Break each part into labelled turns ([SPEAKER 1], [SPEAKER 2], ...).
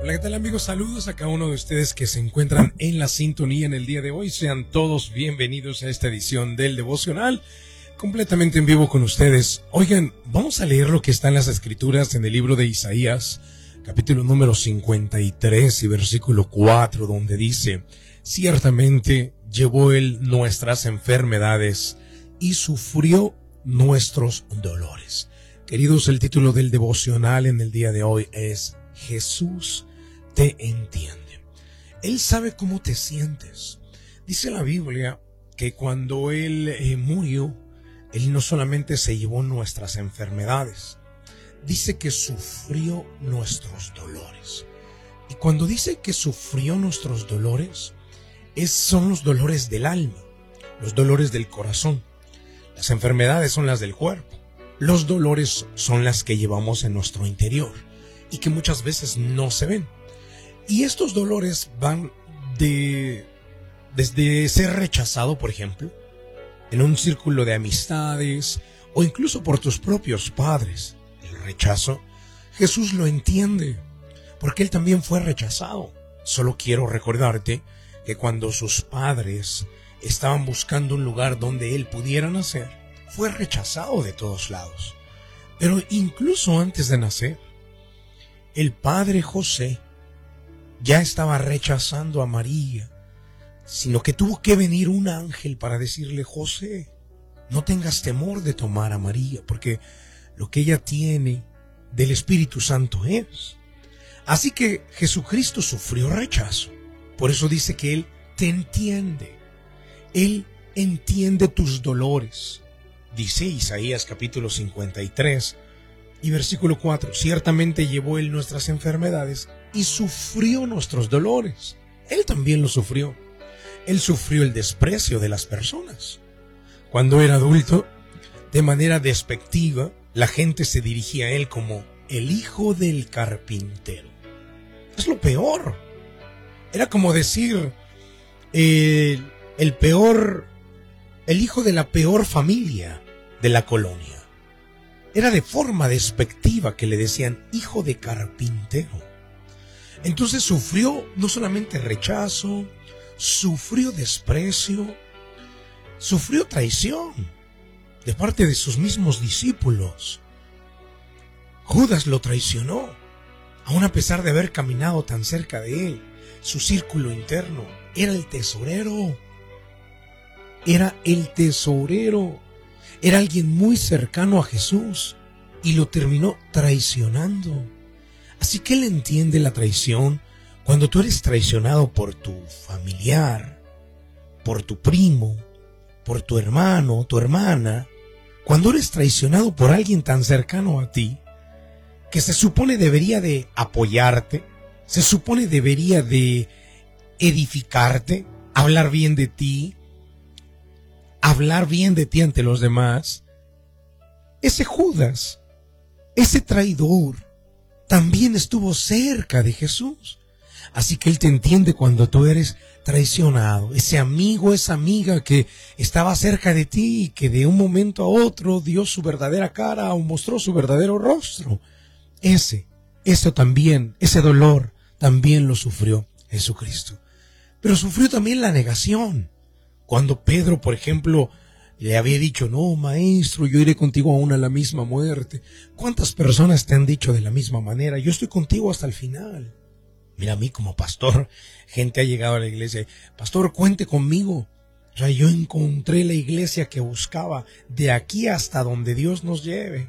[SPEAKER 1] Hola, ¿qué tal amigos? Saludos a cada uno de ustedes que se encuentran en la sintonía en el día de hoy. Sean todos bienvenidos a esta edición del devocional, completamente en vivo con ustedes. Oigan, vamos a leer lo que está en las escrituras en el libro de Isaías, capítulo número 53 y versículo 4, donde dice, ciertamente llevó él nuestras enfermedades y sufrió nuestros dolores. Queridos, el título del devocional en el día de hoy es Jesús te entiende. Él sabe cómo te sientes. Dice la Biblia que cuando Él eh, murió, Él no solamente se llevó nuestras enfermedades, dice que sufrió nuestros dolores. Y cuando dice que sufrió nuestros dolores, es, son los dolores del alma, los dolores del corazón. Las enfermedades son las del cuerpo. Los dolores son las que llevamos en nuestro interior y que muchas veces no se ven. Y estos dolores van de desde ser rechazado, por ejemplo, en un círculo de amistades o incluso por tus propios padres. El rechazo, Jesús lo entiende, porque él también fue rechazado. Solo quiero recordarte que cuando sus padres estaban buscando un lugar donde él pudiera nacer, fue rechazado de todos lados. Pero incluso antes de nacer, el padre José ya estaba rechazando a María, sino que tuvo que venir un ángel para decirle, José, no tengas temor de tomar a María, porque lo que ella tiene del Espíritu Santo es. Así que Jesucristo sufrió rechazo. Por eso dice que Él te entiende. Él entiende tus dolores. Dice Isaías capítulo 53 y versículo 4. Ciertamente llevó Él nuestras enfermedades y sufrió nuestros dolores. Él también lo sufrió. Él sufrió el desprecio de las personas. Cuando era adulto, de manera despectiva, la gente se dirigía a él como el hijo del carpintero. Es lo peor. Era como decir eh, el peor, el hijo de la peor familia de la colonia. Era de forma despectiva que le decían hijo de carpintero. Entonces sufrió no solamente rechazo, sufrió desprecio, sufrió traición de parte de sus mismos discípulos. Judas lo traicionó, aun a pesar de haber caminado tan cerca de él. Su círculo interno era el tesorero. Era el tesorero. Era alguien muy cercano a Jesús y lo terminó traicionando. Así que él entiende la traición. Cuando tú eres traicionado por tu familiar, por tu primo, por tu hermano, tu hermana, cuando eres traicionado por alguien tan cercano a ti, que se supone debería de apoyarte, se supone debería de edificarte, hablar bien de ti, hablar bien de ti ante los demás, ese Judas, ese traidor, también estuvo cerca de Jesús. Así que Él te entiende cuando tú eres traicionado. Ese amigo, esa amiga que estaba cerca de ti y que de un momento a otro dio su verdadera cara o mostró su verdadero rostro. Ese, eso también, ese dolor también lo sufrió Jesucristo. Pero sufrió también la negación. Cuando Pedro, por ejemplo, le había dicho, no, maestro, yo iré contigo aún a la misma muerte. ¿Cuántas personas te han dicho de la misma manera? Yo estoy contigo hasta el final. Mira, a mí como pastor, gente ha llegado a la iglesia, pastor, cuente conmigo. O sea, yo encontré la iglesia que buscaba de aquí hasta donde Dios nos lleve.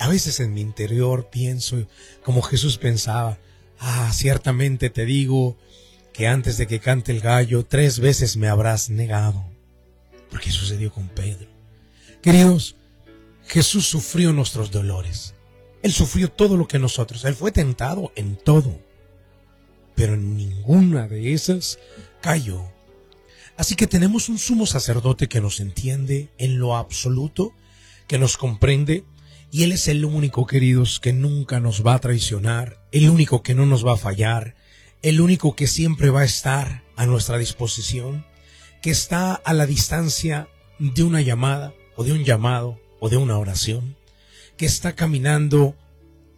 [SPEAKER 1] A veces en mi interior pienso como Jesús pensaba, ah, ciertamente te digo que antes de que cante el gallo, tres veces me habrás negado porque sucedió con Pedro. Queridos, Jesús sufrió nuestros dolores. Él sufrió todo lo que nosotros. Él fue tentado en todo. Pero en ninguna de esas cayó. Así que tenemos un sumo sacerdote que nos entiende en lo absoluto, que nos comprende, y Él es el único, queridos, que nunca nos va a traicionar, el único que no nos va a fallar, el único que siempre va a estar a nuestra disposición que está a la distancia de una llamada o de un llamado o de una oración, que está caminando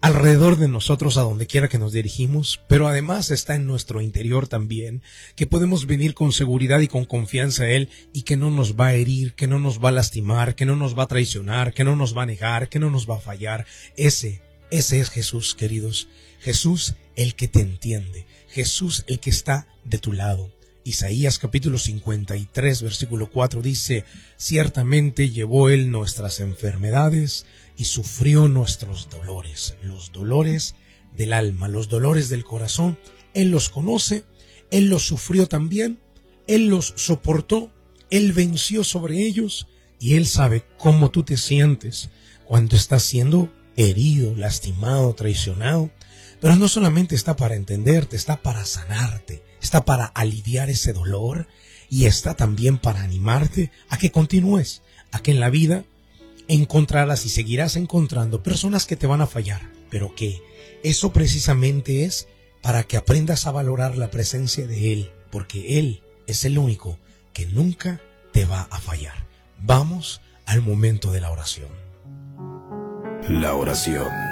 [SPEAKER 1] alrededor de nosotros a donde quiera que nos dirigimos, pero además está en nuestro interior también, que podemos venir con seguridad y con confianza a Él y que no nos va a herir, que no nos va a lastimar, que no nos va a traicionar, que no nos va a negar, que no nos va a fallar. Ese, ese es Jesús, queridos. Jesús el que te entiende, Jesús el que está de tu lado. Isaías capítulo 53 versículo 4 dice, ciertamente llevó Él nuestras enfermedades, y sufrió nuestros dolores, los dolores del alma, los dolores del corazón. Él los conoce, Él los sufrió también, Él los soportó, Él venció sobre ellos y Él sabe cómo tú te sientes cuando estás siendo herido, lastimado, traicionado. Pero no solamente está para entenderte, está para sanarte, está para aliviar ese dolor y está también para animarte a que continúes, a que en la vida encontrarás y seguirás encontrando personas que te van a fallar, pero que eso precisamente es para que aprendas a valorar la presencia de Él, porque Él es el único que nunca te va a fallar. Vamos al momento de la oración.
[SPEAKER 2] La oración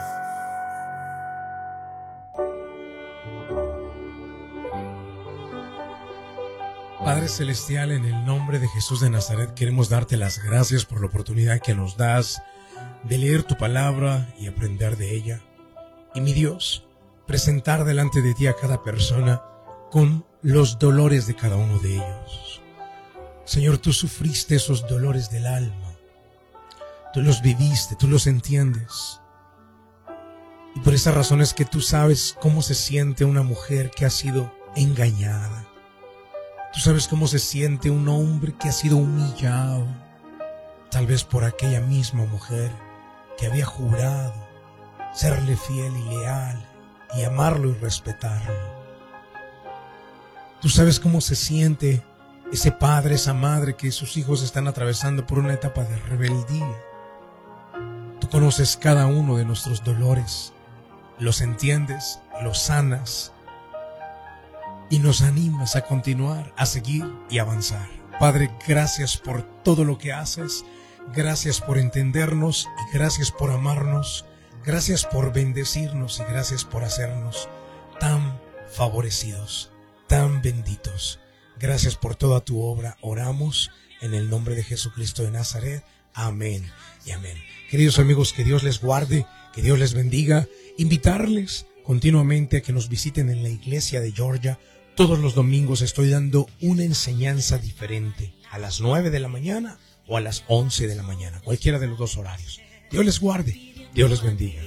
[SPEAKER 1] Celestial, en el nombre de Jesús de Nazaret queremos darte las gracias por la oportunidad que nos das de leer tu palabra y aprender de ella. Y mi Dios, presentar delante de ti a cada persona con los dolores de cada uno de ellos. Señor, tú sufriste esos dolores del alma. Tú los viviste, tú los entiendes. Y por esa razón es que tú sabes cómo se siente una mujer que ha sido engañada. Tú sabes cómo se siente un hombre que ha sido humillado, tal vez por aquella misma mujer que había jurado serle fiel y leal y amarlo y respetarlo. Tú sabes cómo se siente ese padre, esa madre que sus hijos están atravesando por una etapa de rebeldía. Tú conoces cada uno de nuestros dolores, los entiendes, los sanas y nos animas a continuar, a seguir y avanzar. Padre, gracias por todo lo que haces, gracias por entendernos y gracias por amarnos, gracias por bendecirnos y gracias por hacernos tan favorecidos tan benditos. Gracias por toda tu obra. Oramos en el nombre de Jesucristo de Nazaret. Amén y amén. Queridos amigos, que Dios les guarde, que Dios les bendiga. Invitarles continuamente a que nos visiten en la iglesia de Georgia. Todos los domingos estoy dando una enseñanza diferente, a las 9 de la mañana o a las 11 de la mañana, cualquiera de los dos horarios. Dios les guarde, Dios les bendiga.